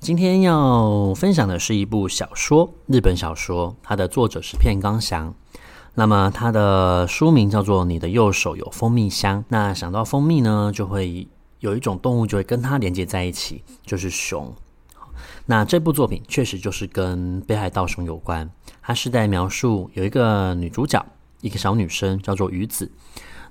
今天要分享的是一部小说，日本小说，它的作者是片冈祥。那么它的书名叫做《你的右手有蜂蜜香》。那想到蜂蜜呢，就会有一种动物就会跟它连接在一起，就是熊。那这部作品确实就是跟北海道熊有关。它是在描述有一个女主角，一个小女生叫做鱼子。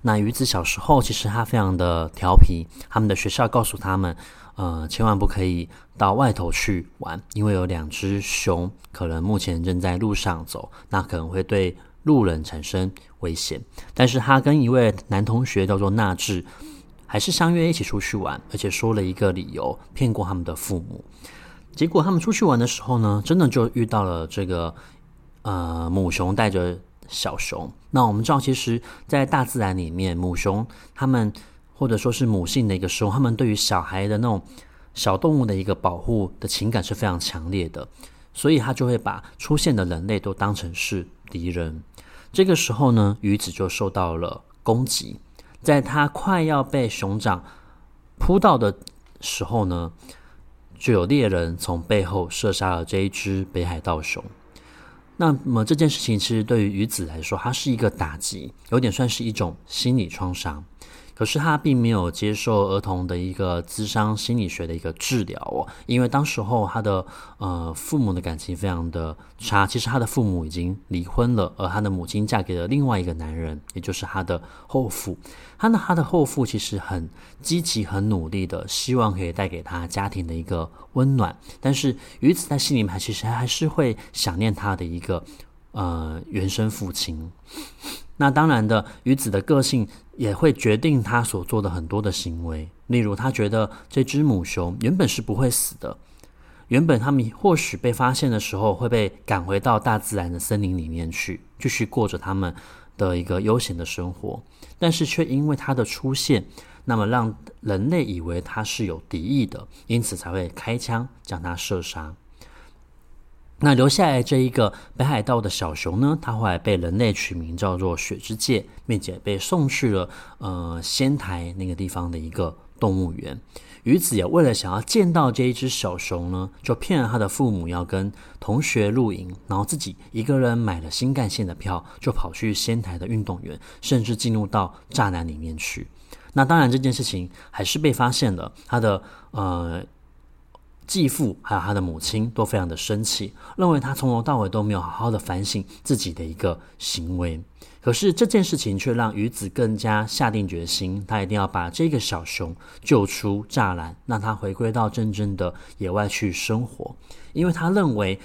那鱼子小时候其实她非常的调皮，他们的学校告诉他们。呃，千万不可以到外头去玩，因为有两只熊可能目前正在路上走，那可能会对路人产生危险。但是他跟一位男同学叫做纳智，还是相约一起出去玩，而且说了一个理由骗过他们的父母。结果他们出去玩的时候呢，真的就遇到了这个呃母熊带着小熊。那我们知道，其实，在大自然里面，母熊他们。或者说是母性的一个时候，他们对于小孩的那种小动物的一个保护的情感是非常强烈的，所以他就会把出现的人类都当成是敌人。这个时候呢，鱼子就受到了攻击，在他快要被熊掌扑到的时候呢，就有猎人从背后射杀了这一只北海道熊。那么这件事情其实对于鱼子来说，它是一个打击，有点算是一种心理创伤。可是他并没有接受儿童的一个智商心理学的一个治疗哦，因为当时候他的呃父母的感情非常的差，其实他的父母已经离婚了，而他的母亲嫁给了另外一个男人，也就是他的后父。他的他的后父其实很积极、很努力的，希望可以带给他家庭的一个温暖，但是鱼子在心里面其实还是会想念他的一个呃原生父亲。那当然的，鱼子的个性也会决定他所做的很多的行为。例如，他觉得这只母熊原本是不会死的，原本他们或许被发现的时候会被赶回到大自然的森林里面去，继续过着他们的一个悠闲的生活。但是却因为他的出现，那么让人类以为他是有敌意的，因此才会开枪将他射杀。那留下来这一个北海道的小熊呢，它后来被人类取名叫做雪之介，并且被送去了呃仙台那个地方的一个动物园。鱼子也为了想要见到这一只小熊呢，就骗了他的父母要跟同学露营，然后自己一个人买了新干线的票，就跑去仙台的运动园，甚至进入到栅栏里面去。那当然这件事情还是被发现了，他的呃。继父还有他的母亲都非常的生气，认为他从头到尾都没有好好的反省自己的一个行为。可是这件事情却让鱼子更加下定决心，他一定要把这个小熊救出栅栏，让他回归到真正的野外去生活。因为他认为，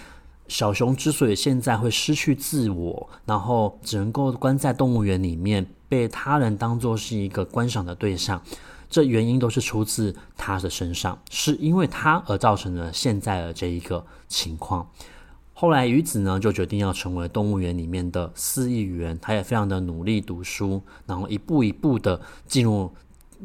小熊之所以现在会失去自我，然后只能够关在动物园里面，被他人当作是一个观赏的对象。这原因都是出自他的身上，是因为他而造成了现在的这一个情况。后来鱼子呢就决定要成为动物园里面的饲育员，他也非常的努力读书，然后一步一步的进入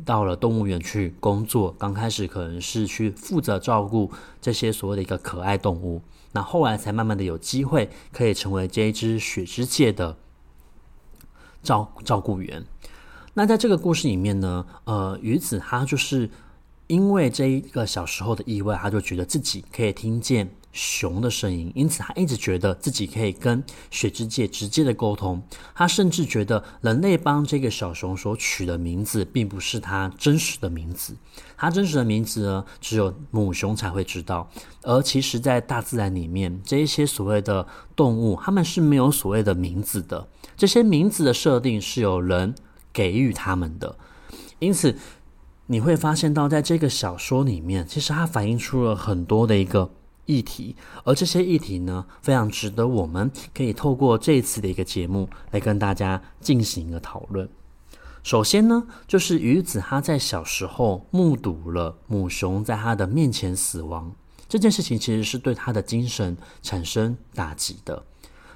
到了动物园去工作。刚开始可能是去负责照顾这些所谓的一个可爱动物，那后来才慢慢的有机会可以成为这一只雪之介的照照顾员。那在这个故事里面呢，呃，鱼子他就是因为这一个小时候的意外，他就觉得自己可以听见熊的声音，因此他一直觉得自己可以跟雪之界直接的沟通。他甚至觉得人类帮这个小熊所取的名字，并不是他真实的名字，他真实的名字呢，只有母熊才会知道。而其实，在大自然里面，这一些所谓的动物，他们是没有所谓的名字的。这些名字的设定是有人给予他们的，因此你会发现到，在这个小说里面，其实它反映出了很多的一个议题，而这些议题呢，非常值得我们可以透过这一次的一个节目来跟大家进行一个讨论。首先呢，就是鱼子他在小时候目睹了母熊在他的面前死亡，这件事情其实是对他的精神产生打击的。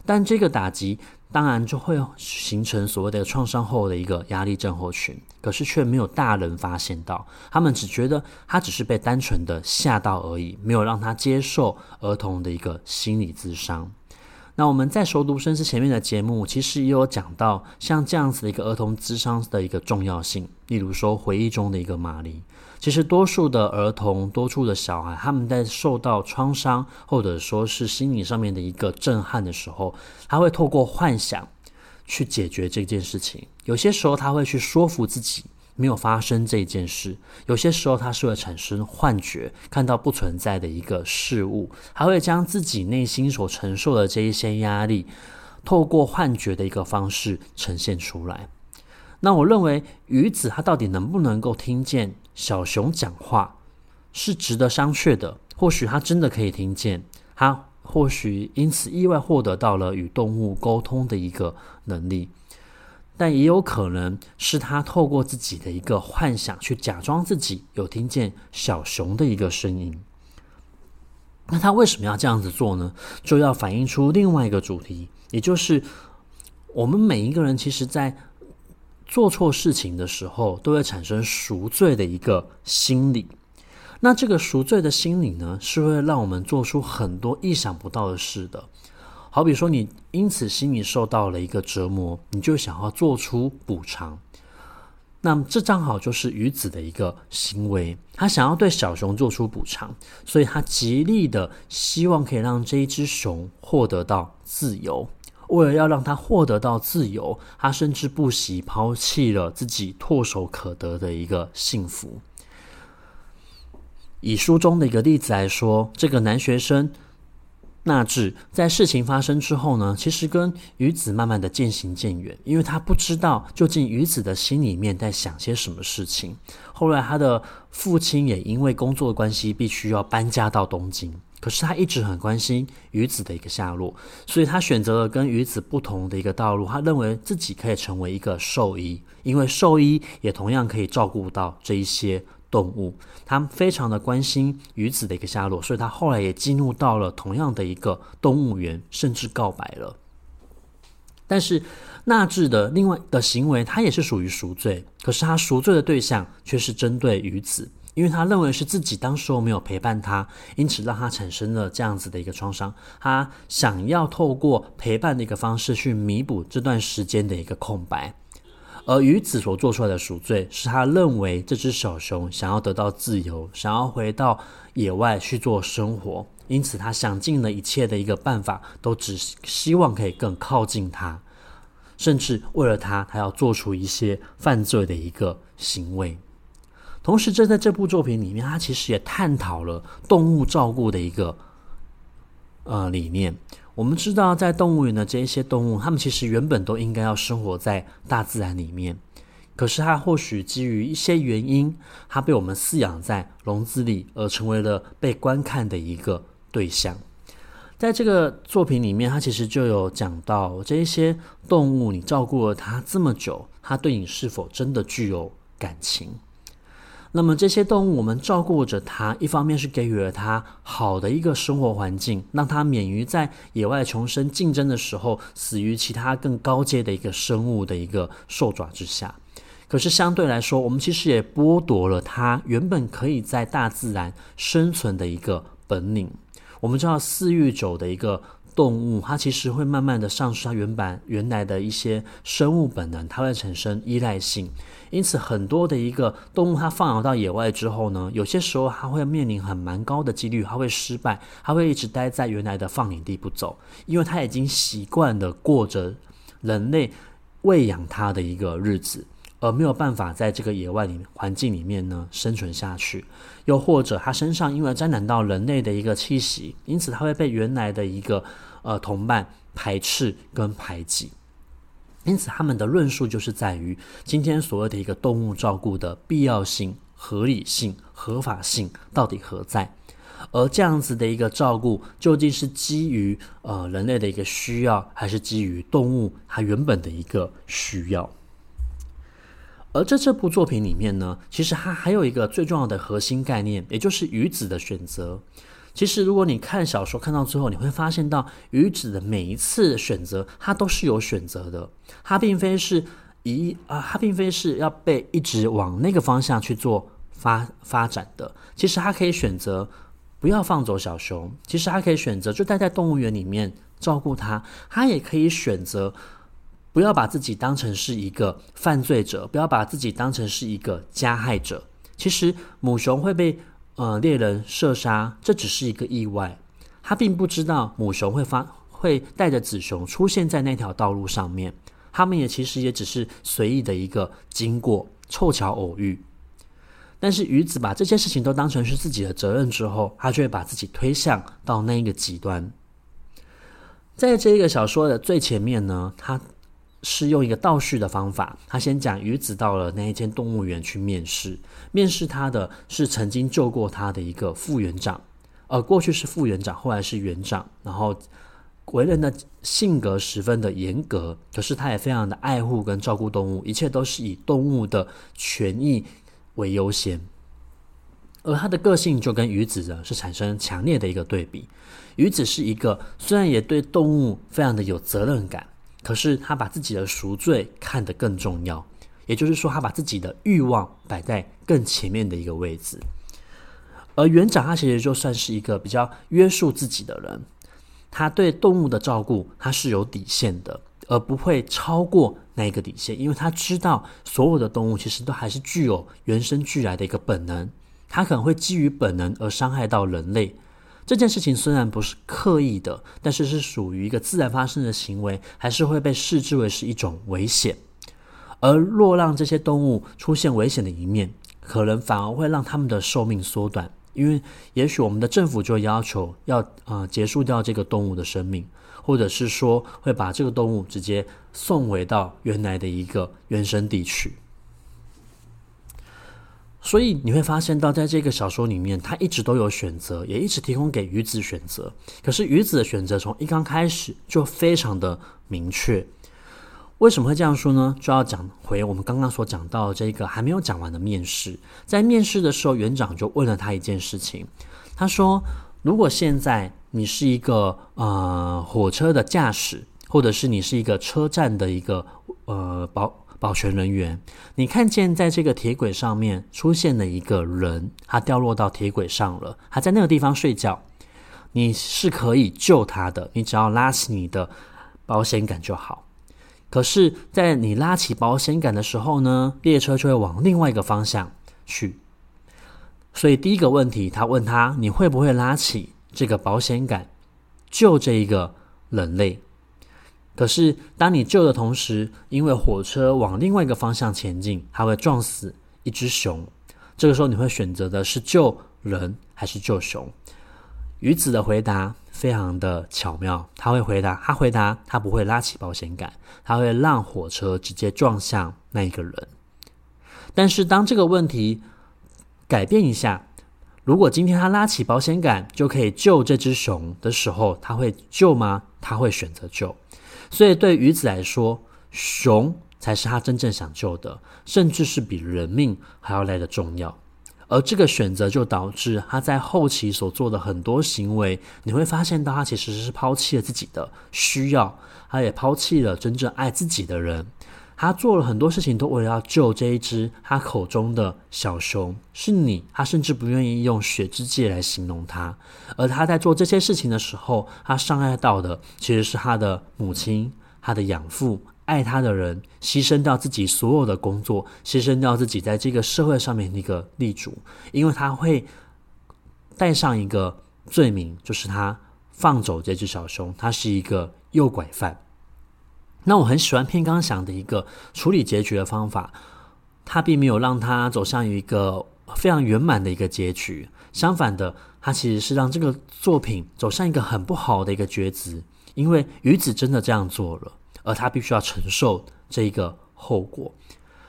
但这个打击当然就会形成所谓的创伤后的一个压力症候群，可是却没有大人发现到，他们只觉得他只是被单纯的吓到而已，没有让他接受儿童的一个心理咨商。那我们在熟读深思前面的节目，其实也有讲到像这样子的一个儿童智商的一个重要性。例如说，回忆中的一个玛丽，其实多数的儿童、多数的小孩，他们在受到创伤或者说是心理上面的一个震撼的时候，他会透过幻想去解决这件事情。有些时候，他会去说服自己。没有发生这件事，有些时候他是会产生幻觉，看到不存在的一个事物，还会将自己内心所承受的这一些压力，透过幻觉的一个方式呈现出来。那我认为鱼子他到底能不能够听见小熊讲话，是值得商榷的。或许他真的可以听见，他或许因此意外获得到了与动物沟通的一个能力。但也有可能是他透过自己的一个幻想，去假装自己有听见小熊的一个声音。那他为什么要这样子做呢？就要反映出另外一个主题，也就是我们每一个人其实，在做错事情的时候，都会产生赎罪的一个心理。那这个赎罪的心理呢，是会让我们做出很多意想不到的事的。好比说，你因此心里受到了一个折磨，你就想要做出补偿。那么，这正好就是鱼子的一个行为，他想要对小熊做出补偿，所以他极力的希望可以让这一只熊获得到自由。为了要让他获得到自由，他甚至不惜抛弃了自己唾手可得的一个幸福。以书中的一个例子来说，这个男学生。纳智在事情发生之后呢，其实跟鱼子慢慢的渐行渐远，因为他不知道究竟鱼子的心里面在想些什么事情。后来他的父亲也因为工作的关系，必须要搬家到东京，可是他一直很关心鱼子的一个下落，所以他选择了跟鱼子不同的一个道路。他认为自己可以成为一个兽医，因为兽医也同样可以照顾到这一些。动物，他非常的关心鱼子的一个下落，所以他后来也进入到了同样的一个动物园，甚至告白了。但是纳智的另外的行为，他也是属于赎罪，可是他赎罪的对象却是针对鱼子，因为他认为是自己当时候没有陪伴他，因此让他产生了这样子的一个创伤。他想要透过陪伴的一个方式去弥补这段时间的一个空白。而鱼子所做出来的赎罪，是他认为这只小熊想要得到自由，想要回到野外去做生活，因此他想尽了一切的一个办法，都只希望可以更靠近它，甚至为了它，他要做出一些犯罪的一个行为。同时，这在这部作品里面，他其实也探讨了动物照顾的一个呃理念。我们知道，在动物园的这一些动物，它们其实原本都应该要生活在大自然里面。可是，它或许基于一些原因，它被我们饲养在笼子里，而成为了被观看的一个对象。在这个作品里面，它其实就有讲到这一些动物，你照顾了它这么久，它对你是否真的具有感情？那么这些动物，我们照顾着它，一方面是给予了它好的一个生活环境，让它免于在野外求生竞争的时候死于其他更高阶的一个生物的一个兽爪之下。可是相对来说，我们其实也剥夺了它原本可以在大自然生存的一个本领。我们知道饲育久的一个动物，它其实会慢慢的丧失它原本原来的一些生物本能，它会产生依赖性。因此，很多的一个动物，它放养到野外之后呢，有些时候它会面临很蛮高的几率，它会失败，它会一直待在原来的放领地不走，因为它已经习惯了过着人类喂养它的一个日子，而没有办法在这个野外里环境里面呢生存下去。又或者，它身上因为沾染到人类的一个气息，因此它会被原来的一个呃同伴排斥跟排挤。因此，他们的论述就是在于今天所谓的一个动物照顾的必要性、合理性、合法性到底何在？而这样子的一个照顾，究竟是基于呃人类的一个需要，还是基于动物它原本的一个需要？而在这部作品里面呢，其实它还有一个最重要的核心概念，也就是鱼子的选择。其实，如果你看小说看到最后，你会发现到鱼子的每一次选择，他都是有选择的。他并非是一啊，他并非是要被一直往那个方向去做发发展的。其实，他可以选择不要放走小熊。其实，他可以选择就待在动物园里面照顾他。他也可以选择不要把自己当成是一个犯罪者，不要把自己当成是一个加害者。其实，母熊会被。呃，猎人射杀，这只是一个意外。他并不知道母熊会发会带着子熊出现在那条道路上面。他们也其实也只是随意的一个经过，凑巧偶遇。但是鱼子把这些事情都当成是自己的责任之后，他就会把自己推向到那一个极端。在这个小说的最前面呢，他。是用一个倒叙的方法，他先讲鱼子到了那一间动物园去面试，面试他的是曾经救过他的一个副园长，呃，过去是副园长，后来是园长，然后为人的性格十分的严格，可是他也非常的爱护跟照顾动物，一切都是以动物的权益为优先，而他的个性就跟鱼子的是产生强烈的一个对比，鱼子是一个虽然也对动物非常的有责任感。可是他把自己的赎罪看得更重要，也就是说，他把自己的欲望摆在更前面的一个位置。而园长他其实就算是一个比较约束自己的人，他对动物的照顾他是有底线的，而不会超过那一个底线，因为他知道所有的动物其实都还是具有原生俱来的一个本能，他可能会基于本能而伤害到人类。这件事情虽然不是刻意的，但是是属于一个自然发生的行为，还是会被视之为是一种危险。而若让这些动物出现危险的一面，可能反而会让他们的寿命缩短，因为也许我们的政府就要求要呃结束掉这个动物的生命，或者是说会把这个动物直接送回到原来的一个原生地区。所以你会发现到，在这个小说里面，他一直都有选择，也一直提供给鱼子选择。可是鱼子的选择从一刚开始就非常的明确。为什么会这样说呢？就要讲回我们刚刚所讲到这个还没有讲完的面试。在面试的时候，园长就问了他一件事情。他说：“如果现在你是一个呃火车的驾驶，或者是你是一个车站的一个呃保。”保全人员，你看见在这个铁轨上面出现了一个人，他掉落到铁轨上了，他在那个地方睡觉。你是可以救他的，你只要拉起你的保险杆就好。可是，在你拉起保险杆的时候呢，列车就会往另外一个方向去。所以第一个问题，他问他，你会不会拉起这个保险杆救这一个人类？可是，当你救的同时，因为火车往另外一个方向前进，还会撞死一只熊。这个时候，你会选择的是救人还是救熊？鱼子的回答非常的巧妙，他会回答，他回答他不会拉起保险杆，他会让火车直接撞向那一个人。但是，当这个问题改变一下，如果今天他拉起保险杆就可以救这只熊的时候，他会救吗？他会选择救。所以，对鱼子来说，熊才是他真正想救的，甚至是比人命还要来得重要。而这个选择就导致他在后期所做的很多行为，你会发现到他其实是抛弃了自己的需要，他也抛弃了真正爱自己的人。他做了很多事情，都为了要救这一只他口中的小熊。是你，他甚至不愿意用血之戒来形容他。而他在做这些事情的时候，他伤害到的其实是他的母亲、他的养父、爱他的人，牺牲掉自己所有的工作，牺牲掉自己在这个社会上面的一个立足，因为他会带上一个罪名，就是他放走这只小熊，他是一个诱拐犯。那我很喜欢片冈想的一个处理结局的方法，他并没有让他走向一个非常圆满的一个结局，相反的，他其实是让这个作品走向一个很不好的一个抉择，因为鱼子真的这样做了，而他必须要承受这一个后果。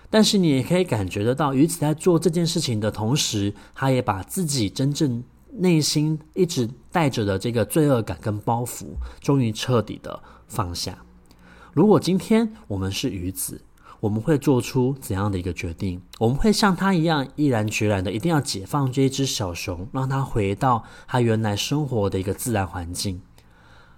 但是你也可以感觉得到，鱼子在做这件事情的同时，他也把自己真正内心一直带着的这个罪恶感跟包袱，终于彻底的放下。如果今天我们是鱼子，我们会做出怎样的一个决定？我们会像他一样毅然决然的，一定要解放这一只小熊，让它回到它原来生活的一个自然环境，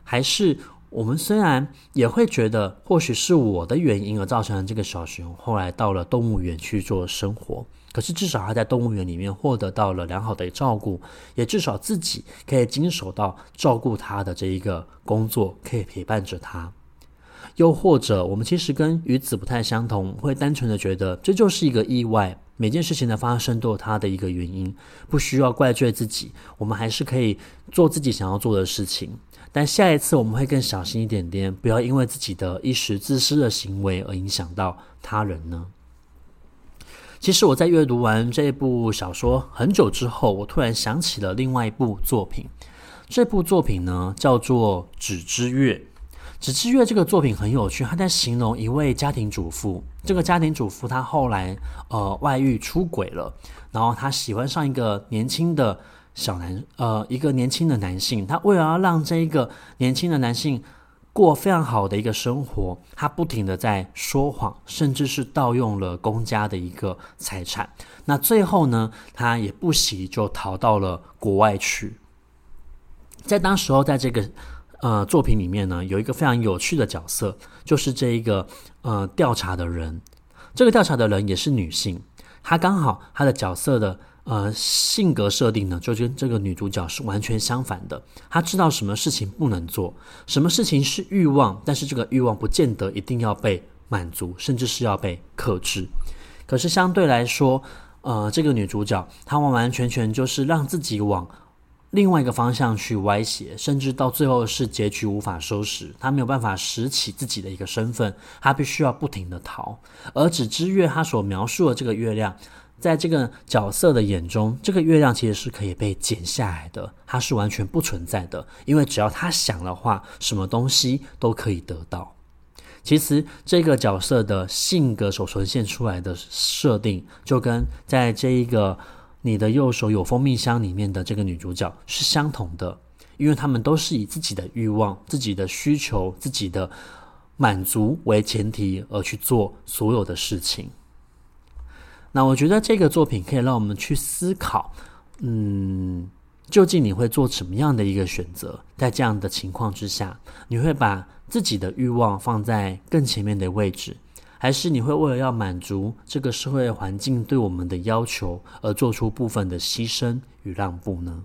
还是我们虽然也会觉得，或许是我的原因而造成了这个小熊后来到了动物园去做生活，可是至少它在动物园里面获得到了良好的照顾，也至少自己可以经手到照顾它的这一个工作，可以陪伴着它。又或者，我们其实跟鱼子不太相同，会单纯的觉得这就是一个意外，每件事情的发生都有它的一个原因，不需要怪罪自己，我们还是可以做自己想要做的事情。但下一次我们会更小心一点点，不要因为自己的一时自私的行为而影响到他人呢。其实我在阅读完这部小说很久之后，我突然想起了另外一部作品，这部作品呢叫做《纸之月》。《纸之月》这个作品很有趣，他在形容一位家庭主妇。这个家庭主妇她后来呃外遇出轨了，然后她喜欢上一个年轻的小男呃一个年轻的男性。她为了要让这一个年轻的男性过非常好的一个生活，她不停地在说谎，甚至是盗用了公家的一个财产。那最后呢，她也不惜就逃到了国外去。在当时候，在这个。呃，作品里面呢，有一个非常有趣的角色，就是这一个呃调查的人。这个调查的人也是女性，她刚好她的角色的呃性格设定呢，就跟这个女主角是完全相反的。她知道什么事情不能做，什么事情是欲望，但是这个欲望不见得一定要被满足，甚至是要被克制。可是相对来说，呃，这个女主角她完完全全就是让自己往。另外一个方向去歪斜，甚至到最后是结局无法收拾，他没有办法拾起自己的一个身份，他必须要不停地逃。而纸之月他所描述的这个月亮，在这个角色的眼中，这个月亮其实是可以被剪下来的，它是完全不存在的，因为只要他想的话，什么东西都可以得到。其实这个角色的性格所呈现出来的设定，就跟在这一个。你的右手有蜂蜜箱里面的这个女主角是相同的，因为他们都是以自己的欲望、自己的需求、自己的满足为前提而去做所有的事情。那我觉得这个作品可以让我们去思考，嗯，究竟你会做什么样的一个选择？在这样的情况之下，你会把自己的欲望放在更前面的位置？还是你会为了要满足这个社会环境对我们的要求而做出部分的牺牲与让步呢？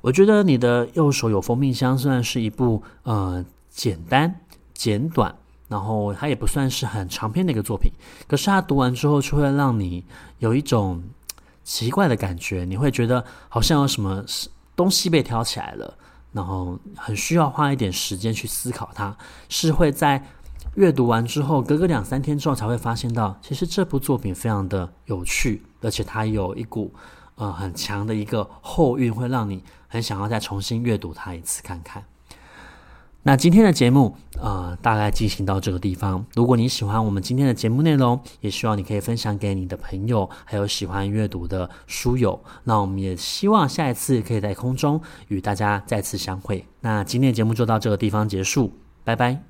我觉得你的右手有蜂蜜香，虽然是一部呃简单简短，然后它也不算是很长篇的一个作品，可是它读完之后，却会让你有一种奇怪的感觉，你会觉得好像有什么东西被挑起来了，然后很需要花一点时间去思考它，是会在。阅读完之后，隔个两三天之后才会发现到，其实这部作品非常的有趣，而且它有一股呃很强的一个后韵，会让你很想要再重新阅读它一次看看。那今天的节目呃大概进行到这个地方。如果你喜欢我们今天的节目内容，也希望你可以分享给你的朋友，还有喜欢阅读的书友。那我们也希望下一次可以在空中与大家再次相会。那今天的节目就到这个地方结束，拜拜。